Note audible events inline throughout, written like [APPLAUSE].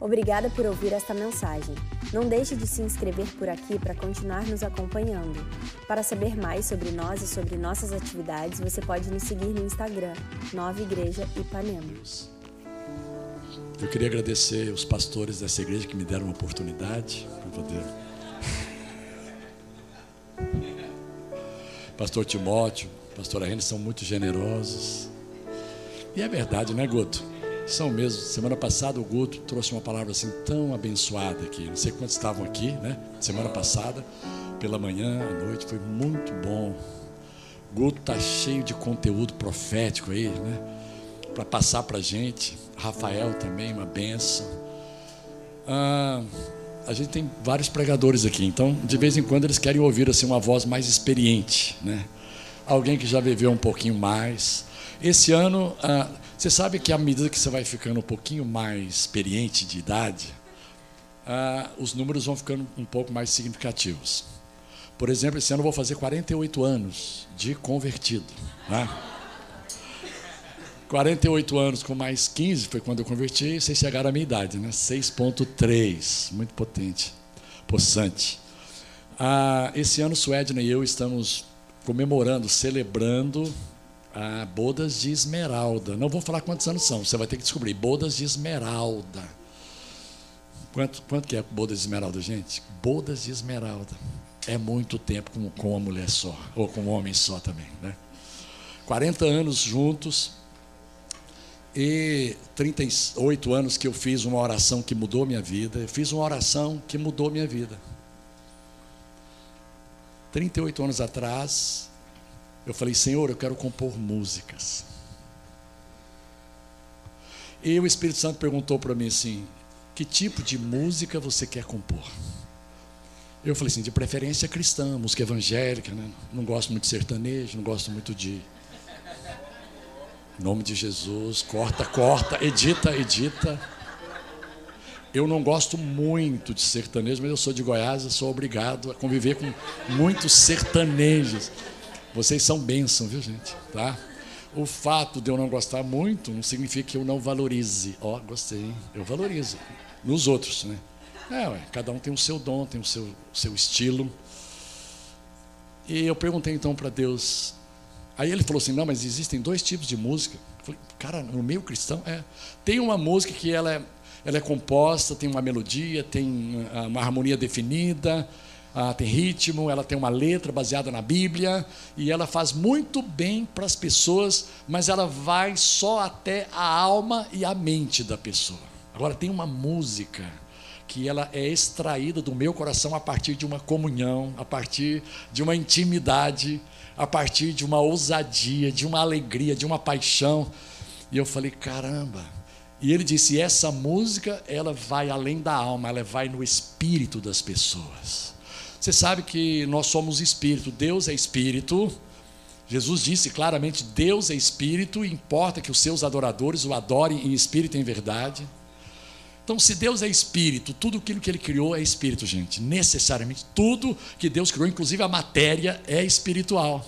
Obrigada por ouvir esta mensagem. Não deixe de se inscrever por aqui para continuar nos acompanhando. Para saber mais sobre nós e sobre nossas atividades, você pode nos seguir no Instagram, Nova Igreja Ipanema. Eu queria agradecer os pastores dessa igreja que me deram uma oportunidade para poder. [LAUGHS] Pastor Timóteo, pastora Rene são muito generosos. E é verdade, né, Guto? São mesmo. Semana passada o Guto trouxe uma palavra assim tão abençoada aqui. Não sei quantos estavam aqui, né? Semana passada, pela manhã, à noite, foi muito bom. Guto tá cheio de conteúdo profético aí, né? Para passar para gente. Rafael também, uma benção. Ah, a gente tem vários pregadores aqui, então de vez em quando eles querem ouvir assim uma voz mais experiente, né? Alguém que já viveu um pouquinho mais. Esse ano ah, você sabe que à medida que você vai ficando um pouquinho mais experiente de idade, ah, os números vão ficando um pouco mais significativos. Por exemplo, esse ano eu vou fazer 48 anos de convertido. Né? 48 anos com mais 15 foi quando eu converti, vocês chegaram à minha idade, né? 6.3, muito potente, possante. Ah, esse ano, Suedna e eu estamos comemorando, celebrando ah, bodas de esmeralda. Não vou falar quantos anos são, você vai ter que descobrir. Bodas de esmeralda. Quanto, quanto que é bodas de esmeralda, gente? Bodas de esmeralda. É muito tempo com, com uma mulher só, ou com um homem só também. Né? 40 anos juntos e 38 anos que eu fiz uma oração que mudou minha vida. Eu fiz uma oração que mudou minha vida. 38 anos atrás, eu falei, Senhor, eu quero compor músicas. E o Espírito Santo perguntou para mim assim: que tipo de música você quer compor? Eu falei assim: de preferência cristã, música evangélica, né? não gosto muito de sertanejo, não gosto muito de. Em nome de Jesus, corta, corta, edita, edita. Eu não gosto muito de sertanejo, mas eu sou de Goiás, eu sou obrigado a conviver com muitos sertanejos. Vocês são bênção, viu, gente? Tá? O fato de eu não gostar muito não significa que eu não valorize. Ó, oh, gostei, eu valorizo. Nos outros, né? É, ué, cada um tem o seu dom, tem o seu, seu estilo. E eu perguntei então para Deus. Aí ele falou assim: não, mas existem dois tipos de música. Eu falei, cara, no meio cristão, é. Tem uma música que ela é, ela é composta, tem uma melodia, tem uma harmonia definida ah, tem ritmo, ela tem uma letra baseada na Bíblia e ela faz muito bem para as pessoas, mas ela vai só até a alma e a mente da pessoa. Agora tem uma música que ela é extraída do meu coração a partir de uma comunhão, a partir de uma intimidade, a partir de uma ousadia, de uma alegria, de uma paixão. E eu falei, caramba. E ele disse: essa música, ela vai além da alma, ela vai no espírito das pessoas. Você sabe que nós somos espírito, Deus é espírito. Jesus disse claramente: Deus é espírito, e importa que os seus adoradores o adorem em espírito e em verdade. Então, se Deus é espírito, tudo aquilo que ele criou é espírito, gente. Necessariamente, tudo que Deus criou, inclusive a matéria, é espiritual.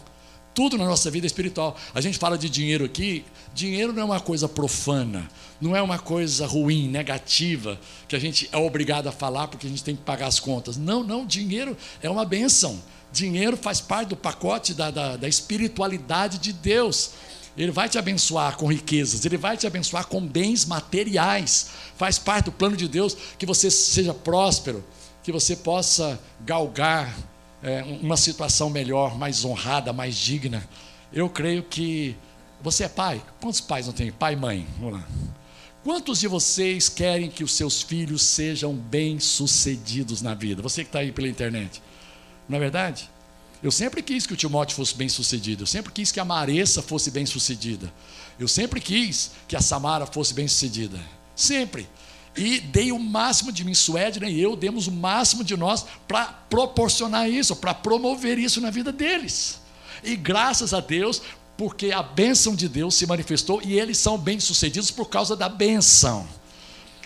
Tudo na nossa vida espiritual. A gente fala de dinheiro aqui, dinheiro não é uma coisa profana, não é uma coisa ruim, negativa, que a gente é obrigado a falar porque a gente tem que pagar as contas. Não, não, dinheiro é uma benção. Dinheiro faz parte do pacote da, da, da espiritualidade de Deus. Ele vai te abençoar com riquezas, ele vai te abençoar com bens materiais. Faz parte do plano de Deus que você seja próspero, que você possa galgar é, uma situação melhor, mais honrada, mais digna. Eu creio que você é pai. Quantos pais não tem? Pai e mãe. Vamos lá. Quantos de vocês querem que os seus filhos sejam bem-sucedidos na vida? Você que está aí pela internet. Não é verdade? Eu sempre quis que o Timóteo fosse bem-sucedido. Eu sempre quis que a Maressa fosse bem-sucedida. Eu sempre quis que a Samara fosse bem-sucedida. Sempre e dei o máximo de mim, Suedna e eu demos o máximo de nós para proporcionar isso, para promover isso na vida deles. E graças a Deus, porque a bênção de Deus se manifestou e eles são bem-sucedidos por causa da bênção.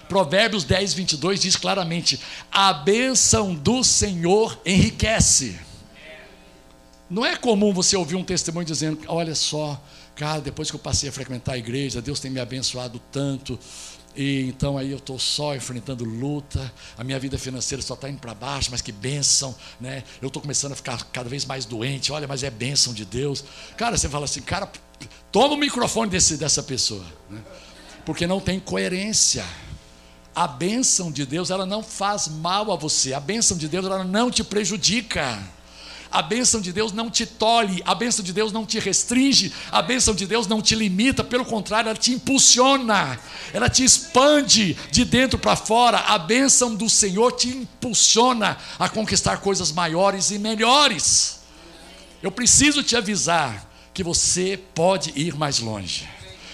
Provérbios 10, 22 diz claramente: A bênção do Senhor enriquece. Não é comum você ouvir um testemunho dizendo: Olha só, cara, depois que eu passei a frequentar a igreja, Deus tem me abençoado tanto E então aí eu estou só enfrentando luta, a minha vida financeira só está indo para baixo, mas que bênção, né? Eu estou começando a ficar cada vez mais doente, olha, mas é bênção de Deus. Cara, você fala assim, cara, toma o microfone desse, dessa pessoa, né? porque não tem coerência. A bênção de Deus, ela não faz mal a você, a bênção de Deus, ela não te prejudica. A bênção de Deus não te tolhe, a bênção de Deus não te restringe, a bênção de Deus não te limita, pelo contrário, ela te impulsiona, ela te expande de dentro para fora. A bênção do Senhor te impulsiona a conquistar coisas maiores e melhores. Eu preciso te avisar que você pode ir mais longe.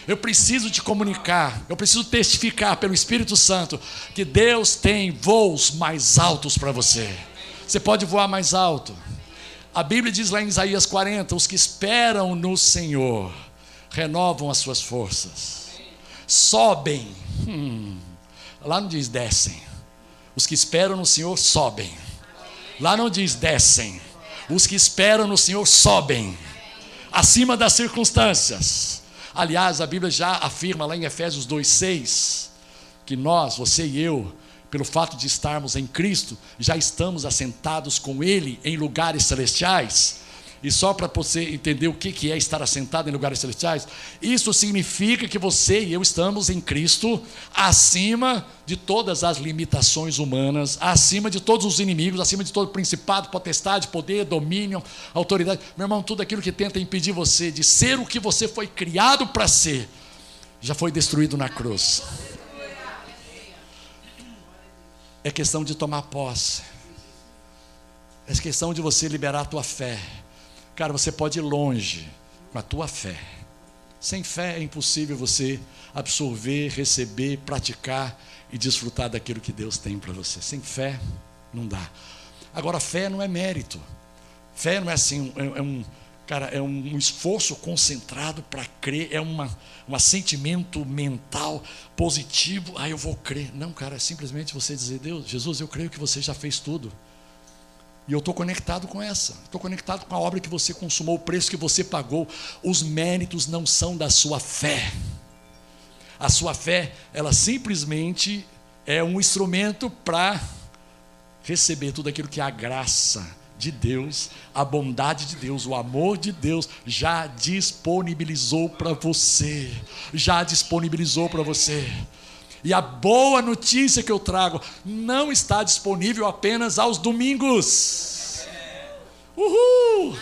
Eu preciso te comunicar, eu preciso testificar pelo Espírito Santo que Deus tem voos mais altos para você. Você pode voar mais alto. A Bíblia diz lá em Isaías 40: os que esperam no Senhor renovam as suas forças, sobem. Hum, lá não diz descem. Os que esperam no Senhor sobem. Lá não diz descem. Os que esperam no Senhor sobem, acima das circunstâncias. Aliás, a Bíblia já afirma lá em Efésios 2,6 que nós, você e eu, pelo fato de estarmos em Cristo, já estamos assentados com Ele em lugares celestiais. E só para você entender o que é estar assentado em lugares celestiais, isso significa que você e eu estamos em Cristo acima de todas as limitações humanas, acima de todos os inimigos, acima de todo principado, potestade, poder, domínio, autoridade. Meu irmão, tudo aquilo que tenta impedir você de ser o que você foi criado para ser, já foi destruído na cruz é questão de tomar posse. É questão de você liberar a tua fé. Cara, você pode ir longe com a tua fé. Sem fé é impossível você absorver, receber, praticar e desfrutar daquilo que Deus tem para você. Sem fé, não dá. Agora, fé não é mérito. Fé não é assim, é, é um, cara, é um esforço concentrado para crer, é uma, um sentimento mental positivo, ah, eu vou crer. Não, cara, é simplesmente você dizer, Deus, Jesus, eu creio que você já fez tudo. E eu estou conectado com essa, estou conectado com a obra que você consumou, o preço que você pagou. Os méritos não são da sua fé. A sua fé, ela simplesmente é um instrumento para receber tudo aquilo que é a graça de Deus, a bondade de Deus, o amor de Deus já disponibilizou para você. Já disponibilizou para você. E a boa notícia que eu trago não está disponível apenas aos domingos. Uhul!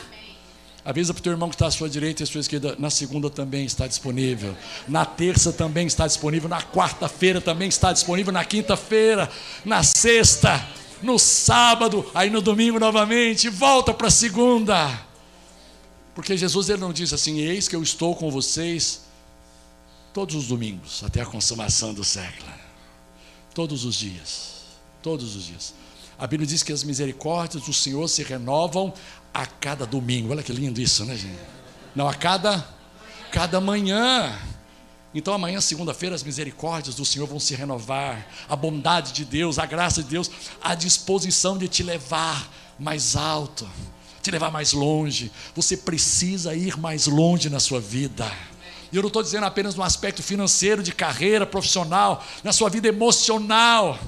Avisa para o teu irmão que está à sua direita e à sua esquerda. Na segunda também está disponível. Na terça também está disponível. Na quarta-feira também está disponível. Na quinta-feira. Na sexta no sábado, aí no domingo novamente, volta para segunda. Porque Jesus ele não diz assim: Eis que eu estou com vocês todos os domingos, até a consumação do século. Todos os dias. Todos os dias. A Bíblia diz que as misericórdias do Senhor se renovam a cada domingo. Olha que lindo isso, né, gente? Não, a cada, cada manhã. Então amanhã, segunda-feira, as misericórdias do Senhor vão se renovar, a bondade de Deus, a graça de Deus, a disposição de te levar mais alto, te levar mais longe. Você precisa ir mais longe na sua vida. E eu não estou dizendo apenas no aspecto financeiro, de carreira profissional, na sua vida emocional.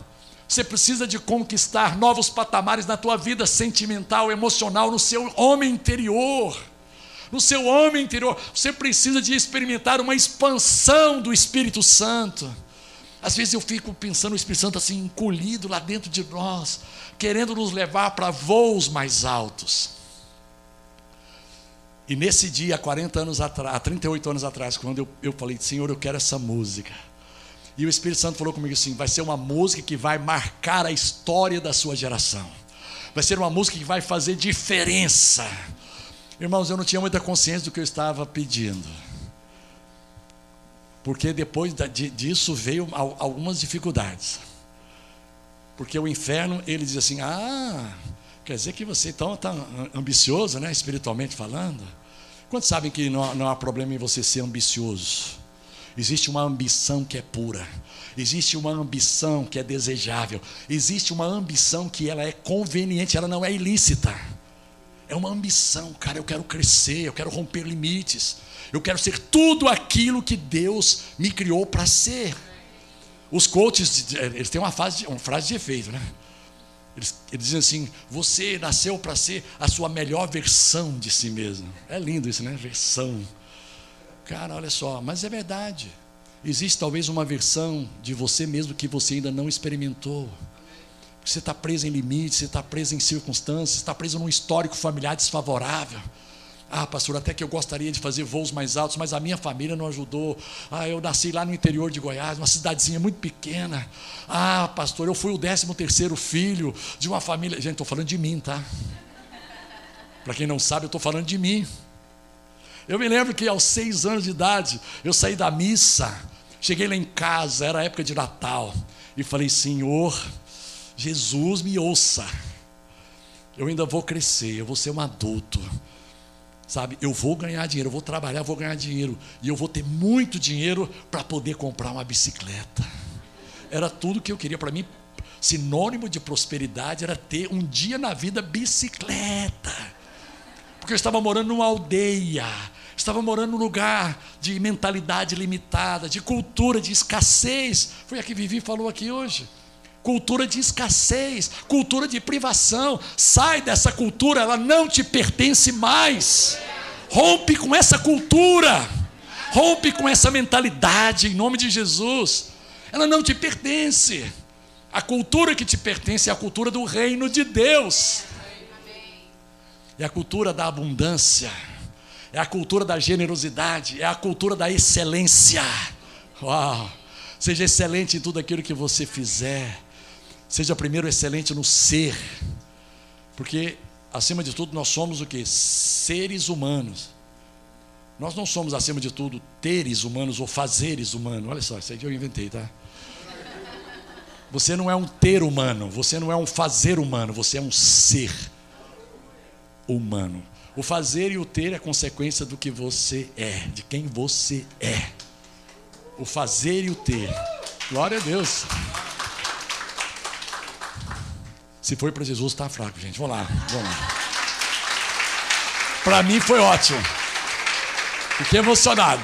Você precisa de conquistar novos patamares na tua vida sentimental, emocional, no seu homem interior no seu homem interior. Você precisa de experimentar uma expansão do Espírito Santo. Às vezes eu fico pensando o Espírito Santo assim, encolhido lá dentro de nós, querendo nos levar para voos mais altos. E nesse dia, há 40 anos atrás, há 38 anos atrás, quando eu, eu falei, Senhor, eu quero essa música. E o Espírito Santo falou comigo assim: vai ser uma música que vai marcar a história da sua geração. Vai ser uma música que vai fazer diferença. Irmãos, eu não tinha muita consciência do que eu estava pedindo. Porque depois disso veio algumas dificuldades. Porque o inferno, ele diz assim: Ah, quer dizer que você então está ambicioso, né, espiritualmente falando? Quantos sabem que não, não há problema em você ser ambicioso? Existe uma ambição que é pura. Existe uma ambição que é desejável. Existe uma ambição que ela é conveniente, ela não é ilícita. É uma ambição, cara. Eu quero crescer, eu quero romper limites. Eu quero ser tudo aquilo que Deus me criou para ser. Os coaches, eles têm uma, fase, uma frase de efeito, né? Eles, eles dizem assim: você nasceu para ser a sua melhor versão de si mesmo. É lindo isso, né? Versão. Cara, olha só, mas é verdade. Existe talvez uma versão de você mesmo que você ainda não experimentou. Você está preso em limites, você está preso em circunstâncias, está preso num histórico familiar desfavorável. Ah, pastor, até que eu gostaria de fazer voos mais altos, mas a minha família não ajudou. Ah, eu nasci lá no interior de Goiás, uma cidadezinha muito pequena. Ah, pastor, eu fui o décimo terceiro filho de uma família. Gente, estou falando de mim, tá? Para quem não sabe, eu estou falando de mim. Eu me lembro que aos seis anos de idade, eu saí da missa, cheguei lá em casa, era época de Natal, e falei: Senhor, Jesus me ouça. Eu ainda vou crescer, eu vou ser um adulto Sabe, eu vou ganhar dinheiro, eu vou trabalhar, vou ganhar dinheiro. E eu vou ter muito dinheiro para poder comprar uma bicicleta. Era tudo que eu queria. Para mim, sinônimo de prosperidade era ter um dia na vida bicicleta. Porque eu estava morando numa aldeia, estava morando num lugar de mentalidade limitada, de cultura de escassez. Foi a que Vivi falou aqui hoje cultura de escassez, cultura de privação. Sai dessa cultura, ela não te pertence mais. Rompe com essa cultura, rompe com essa mentalidade em nome de Jesus. Ela não te pertence. A cultura que te pertence é a cultura do reino de Deus. É a cultura da abundância, é a cultura da generosidade, é a cultura da excelência. Uau! Seja excelente em tudo aquilo que você fizer. Seja primeiro excelente no ser. Porque, acima de tudo, nós somos o que? Seres humanos. Nós não somos, acima de tudo, teres humanos ou fazeres humanos. Olha só, isso aqui eu inventei, tá? Você não é um ter humano, você não é um fazer humano, você é um ser humano. O fazer e o ter é consequência do que você é, de quem você é. O fazer e o ter. Glória a Deus. Se foi para Jesus, está fraco, gente. Vamos lá, vamos lá. Para mim foi ótimo. Fiquei emocionado.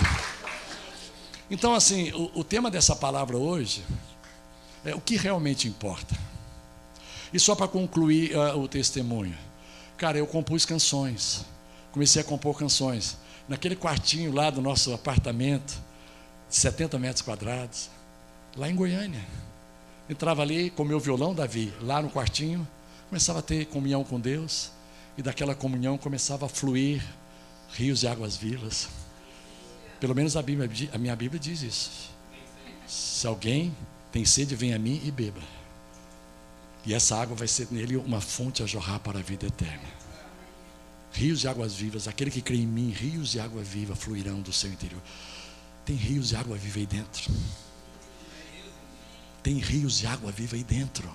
Então, assim, o, o tema dessa palavra hoje é o que realmente importa. E só para concluir uh, o testemunho. Cara, eu compus canções. Comecei a compor canções. Naquele quartinho lá do nosso apartamento, de 70 metros quadrados, lá em Goiânia entrava ali com meu violão, Davi, lá no quartinho, começava a ter comunhão com Deus, e daquela comunhão começava a fluir rios de águas vivas. Pelo menos a, Bíblia, a minha Bíblia diz isso. Se alguém tem sede, vem a mim e beba. E essa água vai ser nele uma fonte a jorrar para a vida eterna. Rios de águas vivas, aquele que crê em mim, rios de água viva fluirão do seu interior. Tem rios de água viva aí dentro. Tem rios de água viva aí dentro,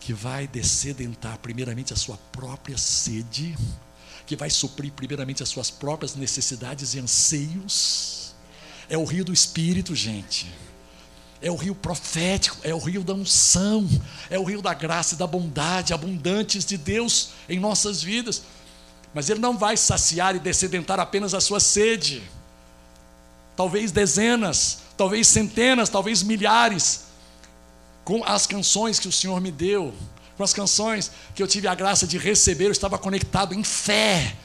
que vai descedentar primeiramente a sua própria sede, que vai suprir primeiramente as suas próprias necessidades e anseios. É o rio do Espírito, gente. É o rio profético, é o rio da unção, é o rio da graça e da bondade abundantes de Deus em nossas vidas. Mas ele não vai saciar e descedentar apenas a sua sede. Talvez dezenas, talvez centenas, talvez milhares, com as canções que o Senhor me deu, com as canções que eu tive a graça de receber, eu estava conectado em fé.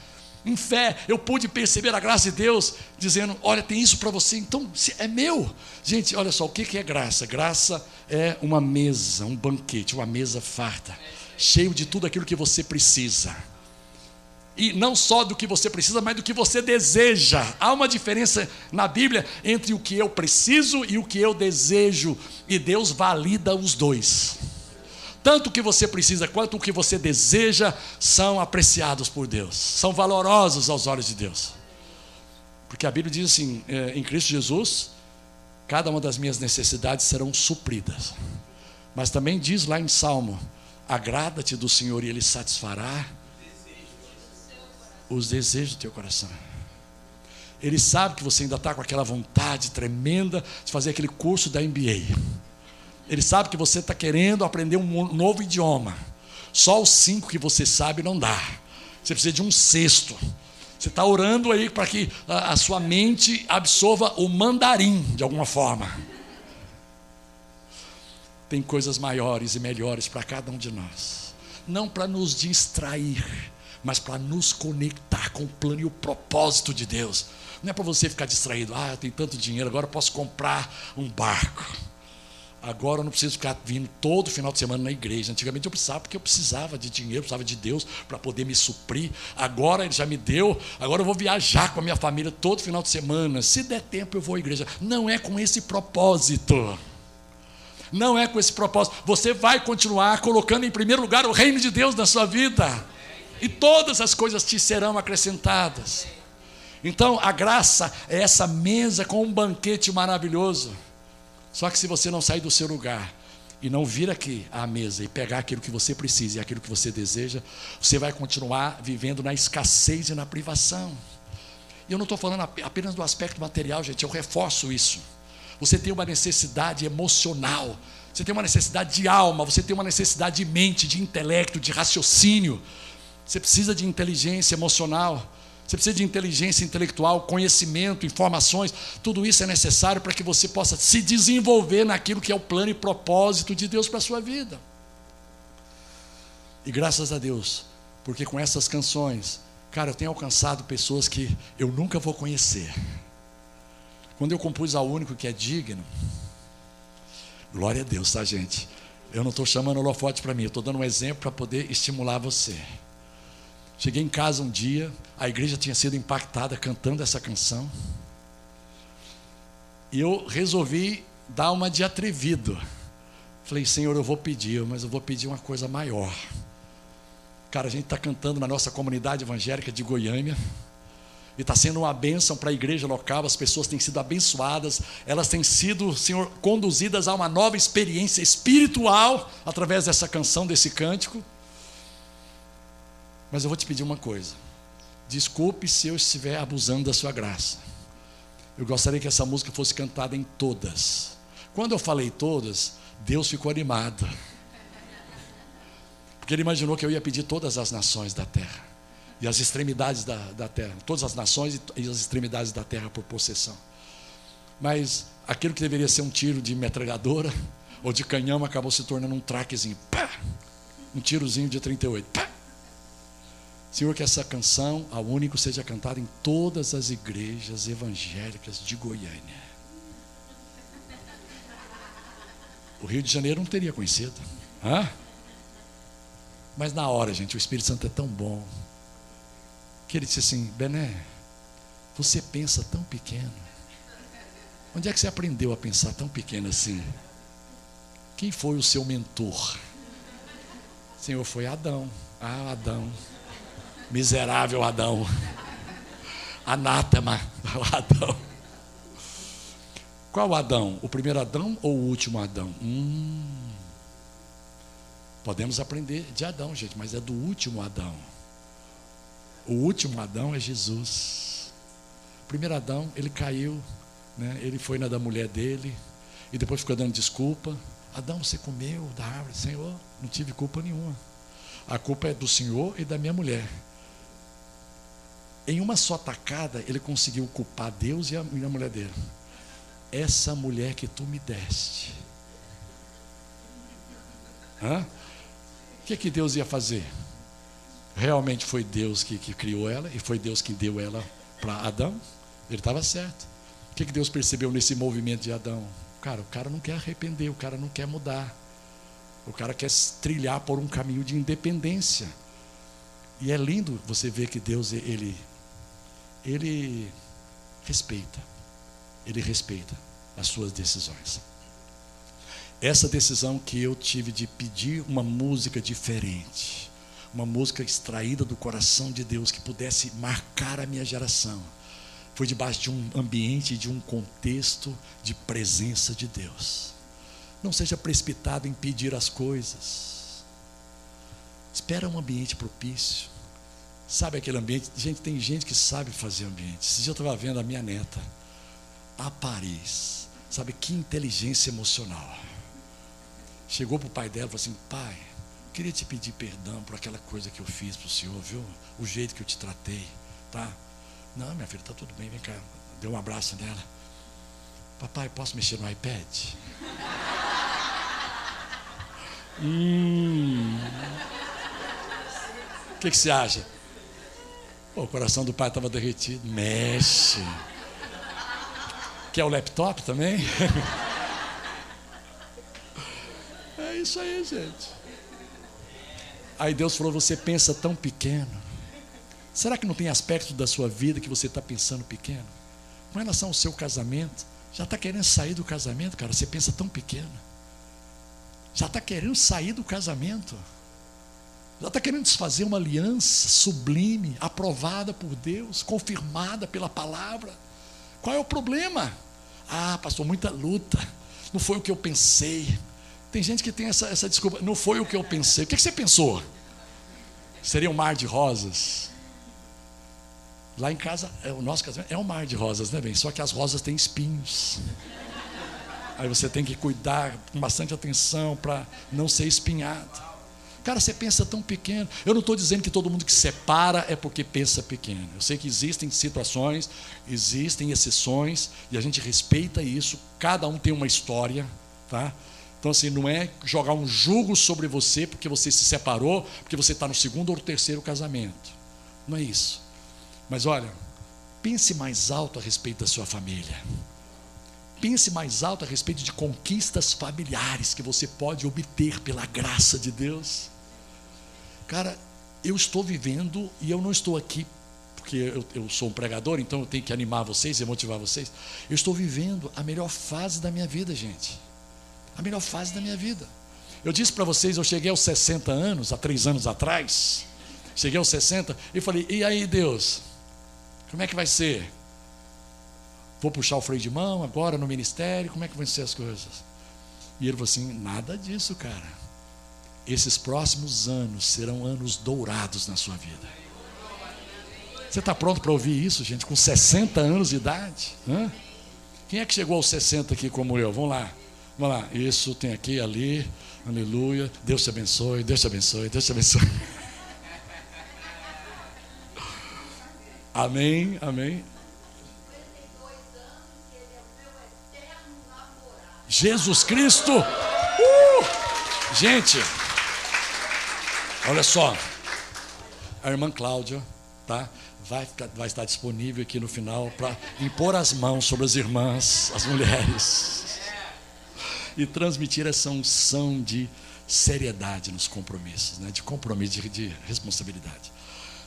Em fé, eu pude perceber a graça de Deus, dizendo: Olha, tem isso para você, então é meu. Gente, olha só, o que é graça? Graça é uma mesa, um banquete, uma mesa farta, cheio de tudo aquilo que você precisa e não só do que você precisa, mas do que você deseja. Há uma diferença na Bíblia entre o que eu preciso e o que eu desejo, e Deus valida os dois. Tanto o que você precisa quanto o que você deseja são apreciados por Deus, são valorosos aos olhos de Deus. Porque a Bíblia diz assim: é, em Cristo Jesus, cada uma das minhas necessidades serão supridas. Mas também diz lá em Salmo: agrada-te do Senhor e Ele satisfará os desejos do teu coração. Ele sabe que você ainda está com aquela vontade tremenda de fazer aquele curso da MBA. Ele sabe que você está querendo aprender um novo idioma. Só os cinco que você sabe não dá. Você precisa de um sexto. Você está orando aí para que a, sua mente absorva o mandarim de alguma forma. tem coisas maiores e melhores para cada um de nós. Não para nos distrair, mas para nos conectar com o plano e o propósito de Deus. Não é para você ficar distraído, ah, eu tenho tanto dinheiro, agora posso comprar um barco. Agora eu não preciso ficar vindo todo final de semana na igreja. Antigamente eu precisava, porque eu precisava de dinheiro, precisava de Deus para poder me suprir. Agora Ele já me deu, agora eu vou viajar com a minha família todo final de semana. Se der tempo, eu vou à igreja. Não é com esse propósito. Não é com esse propósito. Você vai continuar colocando em primeiro lugar o reino de Deus na sua vida. E todas as coisas te serão acrescentadas. Então, a graça é essa mesa com um banquete maravilhoso. Só que se você não sair do seu lugar e não vir aqui à mesa e pegar aquilo que você precisa e aquilo que você deseja, você vai continuar vivendo na escassez e na privação. E eu não estou falando apenas do aspecto material, gente, eu reforço isso. Você tem uma necessidade emocional, você tem uma necessidade de alma, você tem uma necessidade de mente, de intelecto, de raciocínio. Você precisa de inteligência emocional. Você precisa de inteligência intelectual, conhecimento, informações. Tudo isso é necessário para que você possa se desenvolver naquilo que é o plano e propósito de Deus para a sua vida. E graças a Deus, porque com essas canções, cara, eu tenho alcançado pessoas que eu nunca vou conhecer. Quando eu compus ao único que é digno, glória a Deus, tá, gente? Eu não estou chamando holofote para mim, eu estou dando um exemplo para poder estimular você. Cheguei em casa um dia, a igreja tinha sido impactada cantando essa canção. E eu resolvi dar uma de atrevido. Falei, Senhor, eu vou pedir, mas eu vou pedir uma coisa maior. Cara, a gente está cantando na nossa comunidade evangélica de Goiânia. E está sendo uma bênção para a igreja local, as pessoas têm sido abençoadas, elas têm sido, Senhor, conduzidas a uma nova experiência espiritual através dessa canção, desse cântico. Mas eu vou te pedir uma coisa. Desculpe se eu estiver abusando da sua graça. Eu gostaria que essa música fosse cantada em todas. Quando eu falei todas, Deus ficou animado. Porque ele imaginou que eu ia pedir todas as nações da terra. E as extremidades da, da terra. Todas as nações e as extremidades da terra por possessão. Mas aquilo que deveria ser um tiro de metralhadora ou de canhão acabou se tornando um traquezinho. Pá! Um tirozinho de 38. Pá! Senhor, que essa canção, a único, seja cantada em todas as igrejas evangélicas de Goiânia. O Rio de Janeiro não teria conhecido. Hã? Mas na hora, gente, o Espírito Santo é tão bom. Que ele disse assim: Bené, você pensa tão pequeno. Onde é que você aprendeu a pensar tão pequeno assim? Quem foi o seu mentor? Senhor, foi Adão. Ah, Adão. Miserável Adão. Anátema Adão. Qual Adão? O primeiro Adão ou o último Adão? Hum. Podemos aprender de Adão, gente, mas é do último Adão. O último Adão é Jesus. O primeiro Adão, ele caiu, né? ele foi na da mulher dele, e depois ficou dando desculpa. Adão, você comeu da árvore? Senhor, não tive culpa nenhuma. A culpa é do Senhor e da minha mulher. Em uma só tacada, ele conseguiu culpar Deus e a, e a mulher dele. Essa mulher que tu me deste. Hã? O que, que Deus ia fazer? Realmente foi Deus que, que criou ela e foi Deus que deu ela para Adão. Ele estava certo. O que, que Deus percebeu nesse movimento de Adão? Cara, o cara não quer arrepender, o cara não quer mudar. O cara quer trilhar por um caminho de independência. E é lindo você ver que Deus ele ele respeita. Ele respeita as suas decisões. Essa decisão que eu tive de pedir uma música diferente, uma música extraída do coração de Deus que pudesse marcar a minha geração, foi debaixo de um ambiente, de um contexto de presença de Deus. Não seja precipitado em pedir as coisas. Espera um ambiente propício. Sabe aquele ambiente? Gente, tem gente que sabe fazer ambiente. Esse dia eu estava vendo a minha neta, a Paris. Sabe que inteligência emocional. Chegou para o pai dela e falou assim: Pai, queria te pedir perdão por aquela coisa que eu fiz para o senhor, viu? O jeito que eu te tratei, tá? Não, minha filha, está tudo bem, vem cá. Deu um abraço nela. Papai, posso mexer no iPad? [LAUGHS] Hum. O que, que você acha? Pô, o coração do pai estava derretido. Mexe. Quer o laptop também? [LAUGHS] é isso aí, gente. Aí Deus falou: Você pensa tão pequeno. Será que não tem aspectos da sua vida que você está pensando pequeno? Com relação ao seu casamento, já está querendo sair do casamento, cara? Você pensa tão pequeno. Já está querendo sair do casamento. Já está querendo desfazer uma aliança sublime, aprovada por Deus, confirmada pela palavra. Qual é o problema? Ah, pastor, muita luta. Não foi o que eu pensei. Tem gente que tem essa, essa desculpa. Não foi o que eu pensei. O que, que você pensou? Seria um mar de rosas? Lá em casa, é, o nosso casamento é um mar de rosas, né, bem? Só que as rosas têm espinhos. Aí você tem que cuidar com bastante atenção para não ser espinhado. Cara, você pensa tão pequeno. Eu não estou dizendo que todo mundo que separa é porque pensa pequeno. Eu sei que existem situações, existem exceções, e a gente respeita isso. Cada um tem uma história, tá? Então, assim, não é jogar um jugo sobre você porque você se separou, porque você está no segundo ou terceiro casamento. Não é isso. Mas olha, pense mais alto a respeito da sua família. Pense mais alto a respeito de conquistas familiares que você pode obter pela graça de Deus. Cara, eu estou vivendo e eu não estou aqui porque eu, eu, sou um pregador, então eu tenho que animar vocês e motivar vocês. Eu estou vivendo a melhor fase da minha vida, gente. A melhor fase da minha vida. Eu disse para vocês, eu cheguei aos 60 anos, há três anos atrás. Cheguei aos 60 e falei: e aí, Deus? Como é que vai ser? Vou puxar o freio de mão agora no ministério? Como é que vão ser as coisas? E ele falou assim: nada disso, cara. Esses próximos anos serão anos dourados na sua vida. Você está pronto para ouvir isso, gente, com 60 anos de idade? Hã? Quem é que chegou aos 60 aqui como eu? Vamos lá. Vamos lá. Isso tem aqui, ali. Aleluia. Deus te abençoe, Deus te abençoe, Deus te abençoe. [LAUGHS] Amém, amém. Jesus Cristo. Uh! Gente, olha só. A irmã Cláudia, tá? Vai, vai estar disponível aqui no final para impor as mãos sobre as irmãs, as mulheres. E transmitir essa unção de seriedade nos compromissos, né? de compromisso, de, de responsabilidade.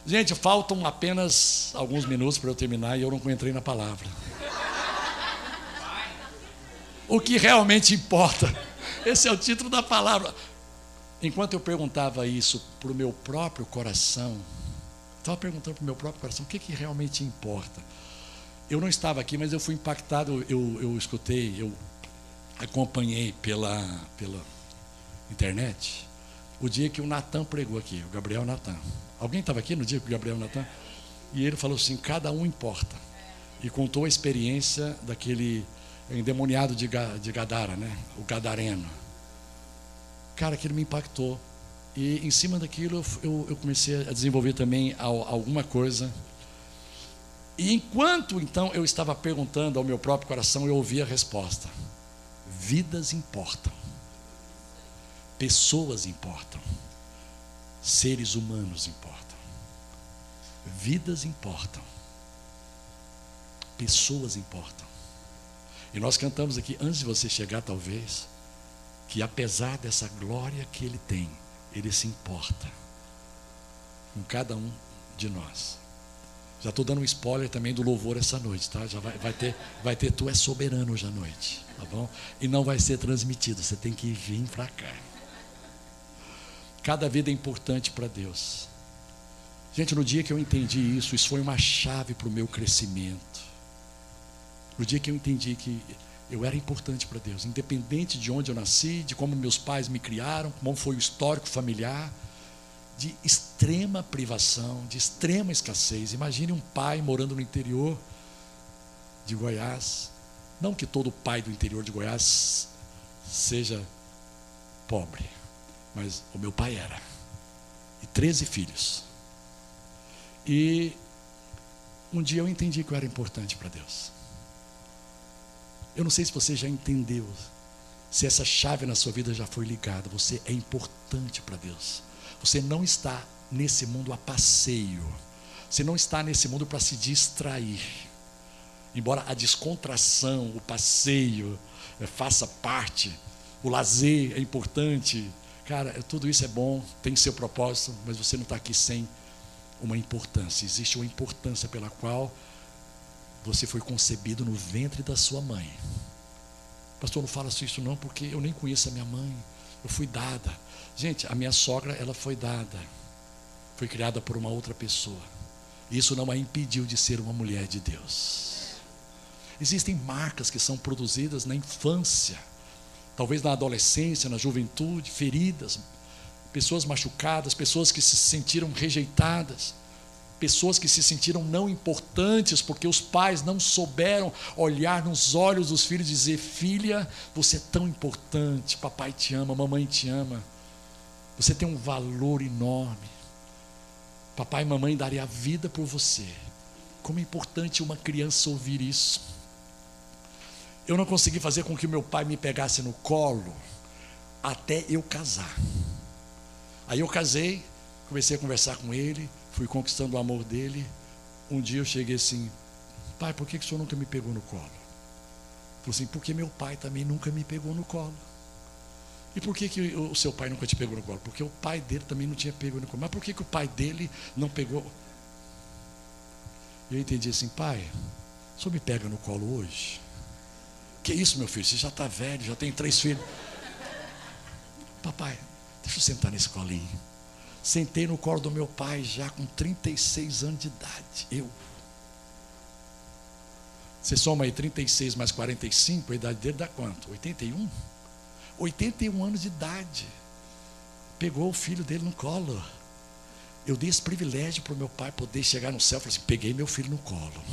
Gente, faltam apenas alguns minutos para eu terminar e eu não entrei na palavra. O que realmente importa. Esse é o título da palavra. Enquanto eu perguntava isso para o meu próprio coração, estava perguntando para o meu próprio coração o que, que realmente importa. Eu não estava aqui, mas eu fui impactado. Eu, eu escutei, eu acompanhei pela, pela internet o dia que o Natan pregou aqui, o Gabriel Natan. Alguém estava aqui no dia que o Gabriel Natan? E ele falou assim: cada um importa. E contou a experiência daquele endemoniado de, de Gadara, né? o Gadareno. Cara, aquilo me impactou. E em cima daquilo eu, eu comecei a desenvolver também alguma coisa. E enquanto então eu estava perguntando ao meu próprio coração, eu ouvi a resposta: vidas importam, pessoas importam, seres humanos importam, vidas importam, pessoas importam. E nós cantamos aqui, antes de você chegar, talvez, que apesar dessa glória que Ele tem, Ele se importa com cada um de nós. Já estou dando um spoiler também do louvor essa noite, tá? Já vai, vai, ter, vai ter Tu é soberano hoje à noite, tá bom? E não vai ser transmitido, você tem que vir para cá. Cada vida é importante para Deus. Gente, no dia que eu entendi isso, isso foi uma chave para o meu crescimento. No dia que eu entendi que eu era importante para Deus, independente de onde eu nasci, de como meus pais me criaram, como foi o histórico familiar, de extrema privação, de extrema escassez. Imagine um pai morando no interior de Goiás. Não que todo pai do interior de Goiás seja pobre, mas o meu pai era. E 13 filhos. E um dia eu entendi que eu era importante para Deus. Eu não sei se você já entendeu. se essa chave na sua vida já foi ligada, você é importante para Deus. Você não está nesse mundo a passeio. Você não está nesse mundo para se distrair. Embora a descontração, o passeio é, faça parte, o lazer é importante. Cara, é, tudo isso é bom, tem seu propósito, mas você não está aqui sem uma importância. Existe uma importância pela qual você foi concebido no ventre da sua mãe. Pastor, não fala isso não, porque eu nem conheço a minha mãe. Eu fui dada. Gente, a minha sogra, ela foi dada. Foi criada por uma outra pessoa. Isso não a impediu de ser uma mulher de Deus. Existem marcas que são produzidas na infância, talvez na adolescência, na juventude, feridas, pessoas machucadas, pessoas que se sentiram rejeitadas, pessoas que se sentiram não importantes porque os pais não souberam olhar nos olhos dos filhos e dizer: Filha, você é tão importante, papai te ama, mamãe te ama, você tem um valor enorme. Papai e mamãe daria a vida por você. Como é importante uma criança ouvir isso. Eu não consegui fazer com que meu pai me pegasse no colo até eu casar. Aí eu casei, comecei a conversar com ele, fui conquistando o amor dele. Um dia eu cheguei assim, pai, por que, que o senhor nunca me pegou no colo? Ele falou assim, porque meu pai também nunca me pegou no colo. E por que, que o seu pai nunca te pegou no colo? Porque o pai dele também não tinha pego no colo. Mas por que, que o pai dele não pegou? Eu entendi assim, pai, o senhor me pega no colo hoje? Que isso, meu filho? Você já está velho, já tem três filhos. Papai, deixa eu sentar nesse colinho. Sentei no colo do meu pai já com 36 anos de idade. Eu. Você soma aí 36 mais 45, a idade dele dá quanto? 81? 81 anos de idade. Pegou o filho dele no colo. Eu dei esse privilégio para o meu pai poder chegar no céu e falar assim: peguei meu filho no colo.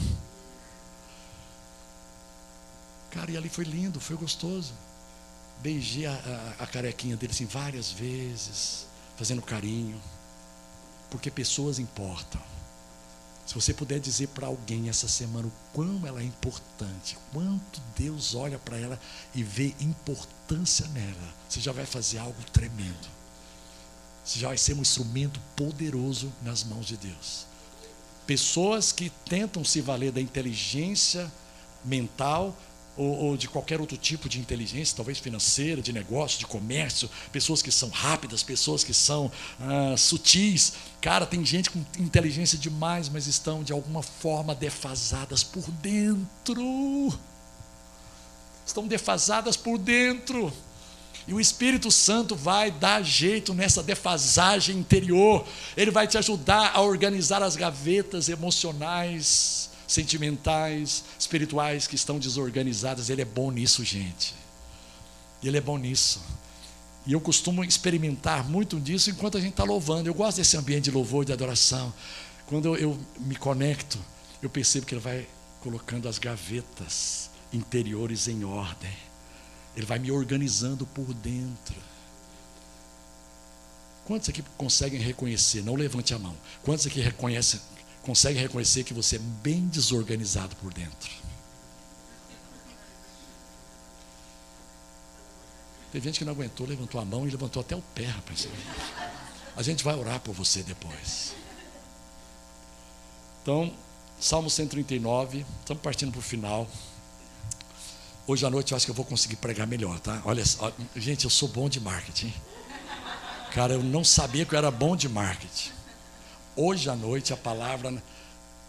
Cara, e ali foi lindo, foi gostoso. Beijei a, a, a carequinha dele assim várias vezes, fazendo carinho. Porque pessoas importam. Se você puder dizer para alguém essa semana o quão ela é importante, quanto Deus olha para ela e vê importância nela, você já vai fazer algo tremendo. Você já vai ser um instrumento poderoso nas mãos de Deus. Pessoas que tentam se valer da inteligência mental ou, ou, de qualquer outro tipo de inteligência, talvez financeira, de negócio, de comércio, pessoas que são rápidas, pessoas que são ah, sutis. Cara, tem gente com inteligência demais, mas estão de alguma forma defasadas por dentro. Estão defasadas por dentro. E o Espírito Santo vai dar jeito nessa defasagem interior. Ele vai te ajudar a organizar as gavetas emocionais sentimentais, espirituais que estão desorganizadas. Ele é bom nisso, gente. Ele é bom nisso. E eu costumo experimentar muito disso enquanto a gente está louvando. Eu gosto desse ambiente de louvor, de adoração. Quando eu, eu me conecto, eu percebo que ele vai colocando as gavetas interiores em ordem. Ele vai me organizando por dentro. Quantos aqui conseguem reconhecer? Não levante a mão. Quantos aqui reconhecem, consegue reconhecer que você é bem desorganizado por dentro. Teve gente que não aguentou, levantou a mão e levantou até o pé, rapaz. A gente vai orar por você depois. Então, Salmo 139, estamos partindo para o final. Hoje à noite eu acho que eu vou conseguir pregar melhor, tá? Olha, gente, eu sou bom de marketing. Cara, eu não sabia que eu era bom de marketing. Hoje à noite a palavra,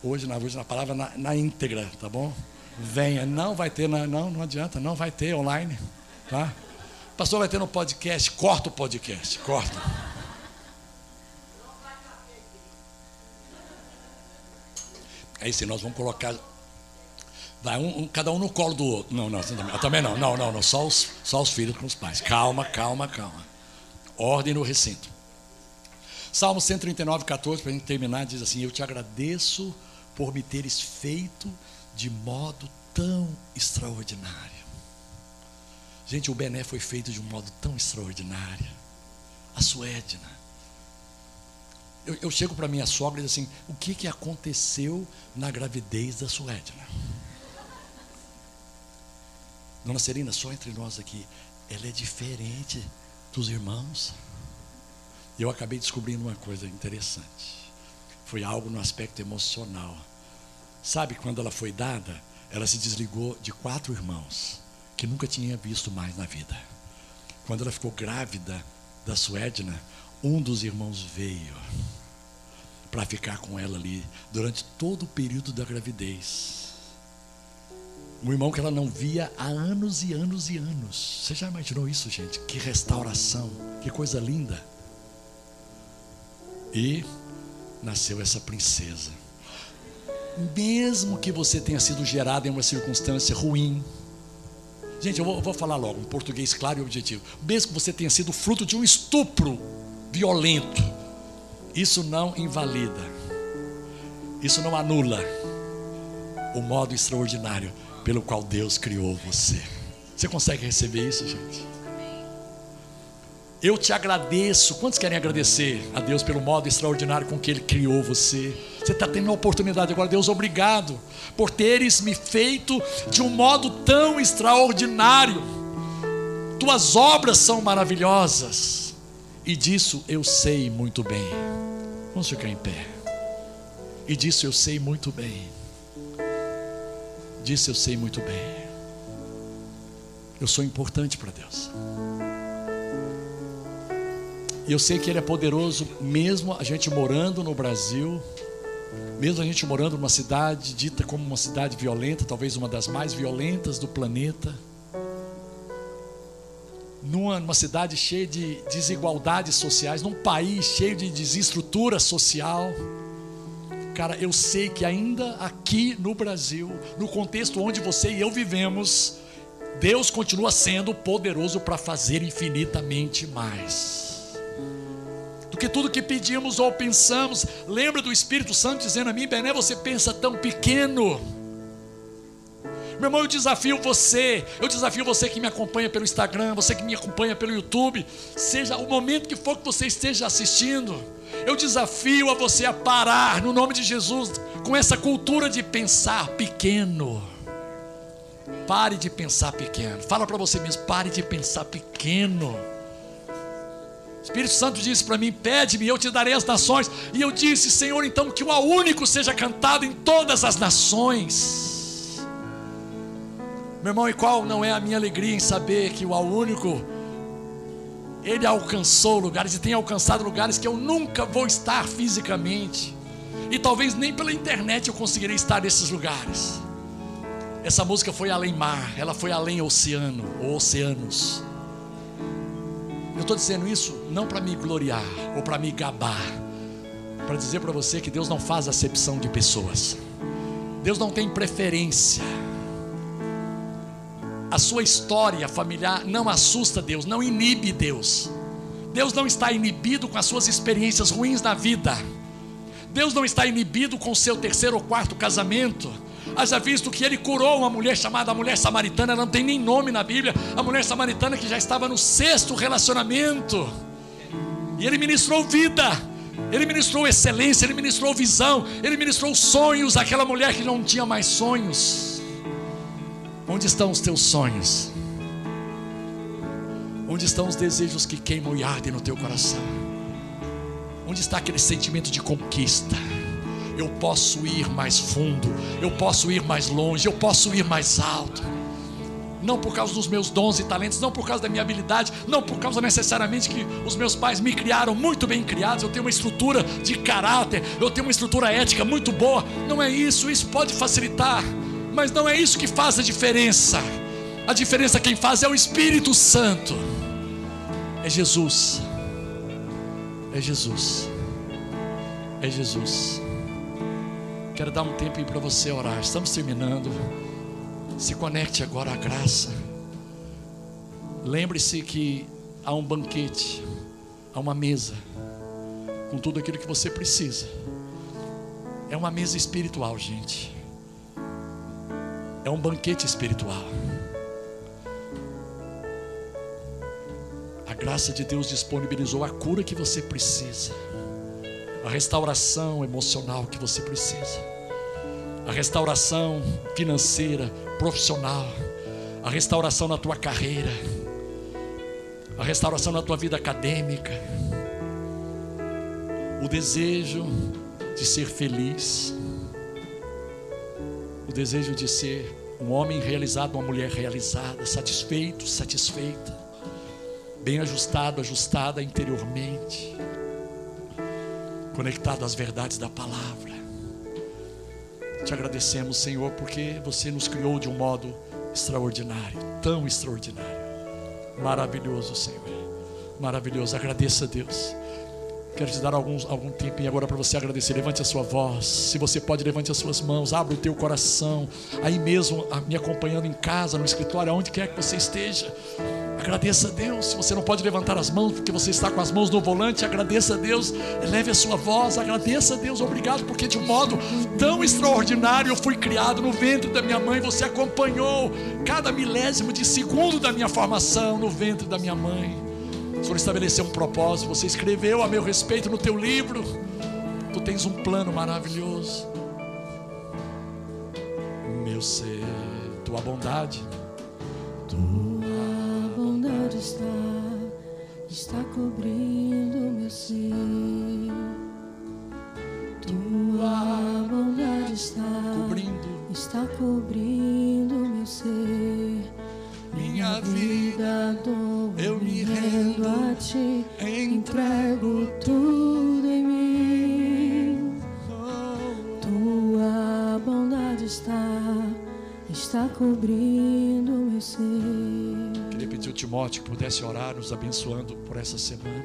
hoje na hoje na palavra na, na íntegra, tá bom? Venha, não vai ter, não, não adianta, não vai ter online, tá? Pastor vai ter no podcast, corta o podcast, corta. Aí sim, nós vamos colocar. Vai um, um, cada um no colo do outro. Não, não, também não, não, não, não. Só os, só os filhos com os pais. Calma, calma, calma. Ordem no recinto. Salmo 139, 14, para a gente terminar, diz assim: Eu te agradeço por me teres feito de modo tão extraordinário. Gente, o Bené foi feito de um modo tão extraordinário. A Suédina. Eu, eu chego para minha sogra e digo assim: O que, que aconteceu na gravidez da Suédina? Dona Serena, só entre nós aqui. ela é diferente dos irmãos. Eu acabei descobrindo uma coisa interessante. Foi algo no aspecto emocional. Sabe quando ela foi dada? Ela se desligou de quatro irmãos que nunca tinha visto mais na vida. Quando ela ficou grávida da Suedna, um dos irmãos veio para ficar com ela ali durante todo o período da gravidez. Um irmão que ela não via há anos e anos e anos. Você já imaginou isso, gente? Que restauração, que coisa linda. E nasceu essa princesa. Mesmo que você tenha sido gerado em uma circunstância ruim, gente, eu vou, eu vou falar logo, um português claro e objetivo. Mesmo que você tenha sido fruto de um estupro violento, isso não invalida, isso não anula o modo extraordinário pelo qual Deus criou você. Você consegue receber isso, gente? Eu te agradeço. Quantos querem agradecer a Deus pelo modo extraordinário com que Ele criou você? Você está tendo a oportunidade agora, Deus, obrigado por teres me feito de um modo tão extraordinário. Tuas obras são maravilhosas, e disso eu sei muito bem. Vamos ficar em pé. E disso eu sei muito bem. Disso eu sei muito bem. Eu sou importante para Deus. E eu sei que Ele é poderoso, mesmo a gente morando no Brasil, mesmo a gente morando numa cidade dita como uma cidade violenta, talvez uma das mais violentas do planeta, numa, numa cidade cheia de desigualdades sociais, num país cheio de desestrutura social. Cara, eu sei que ainda aqui no Brasil, no contexto onde você e eu vivemos, Deus continua sendo poderoso para fazer infinitamente mais que tudo que pedimos ou pensamos. Lembra do Espírito Santo dizendo a mim, Bené, você pensa tão pequeno. Meu irmão, eu desafio você, eu desafio você que me acompanha pelo Instagram, você que me acompanha pelo YouTube, seja o momento que for que você esteja assistindo, eu desafio a você a parar, no nome de Jesus, com essa cultura de pensar pequeno. Pare de pensar pequeno. Fala para você mesmo, pare de pensar pequeno. Espírito Santo disse para mim: Pede-me, eu te darei as nações. E eu disse: Senhor, então que o A único seja cantado em todas as nações. Meu irmão, e qual não é a minha alegria em saber que o A único, ele alcançou lugares e tem alcançado lugares que eu nunca vou estar fisicamente. E talvez nem pela internet eu conseguirei estar nesses lugares. Essa música foi além mar, ela foi além oceano ou oceanos. Eu estou dizendo isso não para me gloriar ou para me gabar, para dizer para você que Deus não faz acepção de pessoas, Deus não tem preferência. A sua história familiar não assusta Deus, não inibe Deus. Deus não está inibido com as suas experiências ruins na vida. Deus não está inibido com o seu terceiro ou quarto casamento haja visto que ele curou uma mulher chamada mulher samaritana, ela não tem nem nome na Bíblia, a mulher samaritana que já estava no sexto relacionamento, e ele ministrou vida, ele ministrou excelência, ele ministrou visão, ele ministrou sonhos àquela mulher que não tinha mais sonhos. Onde estão os teus sonhos? Onde estão os desejos que queimam e ardem no teu coração? Onde está aquele sentimento de conquista? Eu posso ir mais fundo, eu posso ir mais longe, eu posso ir mais alto. Não por causa dos meus dons e talentos, não por causa da minha habilidade, não por causa necessariamente que os meus pais me criaram muito bem criados, eu tenho uma estrutura de caráter, eu tenho uma estrutura ética muito boa. Não é isso, isso pode facilitar, mas não é isso que faz a diferença. A diferença quem faz é o Espírito Santo. É Jesus. É Jesus. É Jesus. Quero dar um tempo para você orar. Estamos terminando. Se conecte agora à graça. Lembre-se que há um banquete, há uma mesa, com tudo aquilo que você precisa. É uma mesa espiritual, gente. É um banquete espiritual. A graça de Deus disponibilizou a cura que você precisa a restauração emocional que você precisa, a restauração financeira, profissional, a restauração na tua carreira, a restauração na tua vida acadêmica, o desejo de ser feliz, o desejo de ser um homem realizado, uma mulher realizada, satisfeito, satisfeita, bem ajustado, ajustada interiormente, conectado às verdades da palavra. Te agradecemos, Senhor, porque você nos criou de um modo extraordinário, tão extraordinário. Maravilhoso, Senhor. Maravilhoso. Agradeça a Deus. Quero te dar alguns, algum tempinho agora para você agradecer. Levante a sua voz. Se você pode, levante as suas mãos. Abra o teu coração. Aí mesmo, me acompanhando em casa, no escritório, aonde quer que você esteja. Agradeça a Deus. Se você não pode levantar as mãos porque você está com as mãos no volante, agradeça a Deus. Eleve a sua voz. Agradeça a Deus. Obrigado porque de um modo tão extraordinário eu fui criado no ventre da minha mãe. Você acompanhou cada milésimo de segundo da minha formação no ventre da minha mãe. O Senhor estabeleceu um propósito, você escreveu a meu respeito no teu livro. Tu tens um plano maravilhoso. Meu ser, tua bondade. Tua bondade está, está cobrindo meu ser. Tua bondade está cobrindo, está cobrindo meu ser. Minha vida, dou, eu me rendo a ti, entrego tudo em mim. Tua bondade está, está cobrindo meu ser. Ao Timóteo pudesse orar, nos abençoando por essa semana.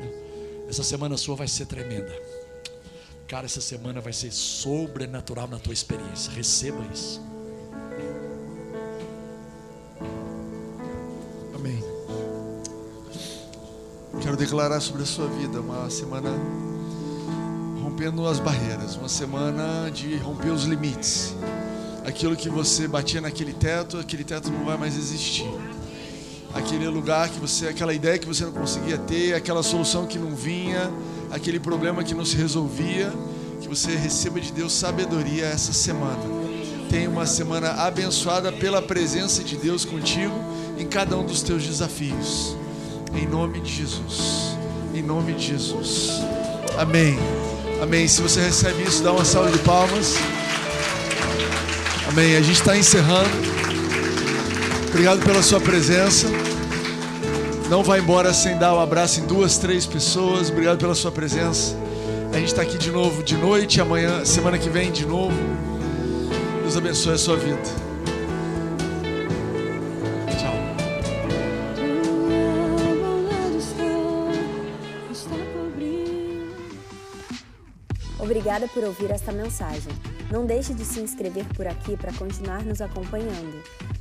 Essa semana sua vai ser tremenda. Cara, essa semana vai ser sobrenatural na tua experiência. Receba isso. Amém. Quero declarar sobre a sua vida uma semana rompendo as barreiras, uma semana de romper os limites. Aquilo que você batia naquele teto, aquele teto não vai mais existir. Aquele lugar que você, aquela ideia que você não conseguia ter, aquela solução que não vinha, aquele problema que não se resolvia, que você receba de Deus sabedoria essa semana. Tenha uma semana abençoada pela presença de Deus contigo em cada um dos teus desafios. Em nome de Jesus. Em nome de Jesus. Amém. Amém. Se você recebe isso, dá uma salva de palmas. Amém. A gente está encerrando. Obrigado pela sua presença. Não vá embora sem dar um abraço em duas, três pessoas. Obrigado pela sua presença. A gente está aqui de novo de noite, amanhã, semana que vem de novo. Deus abençoe a sua vida. Obrigada por ouvir esta mensagem. Não deixe de se inscrever por aqui para continuar nos acompanhando.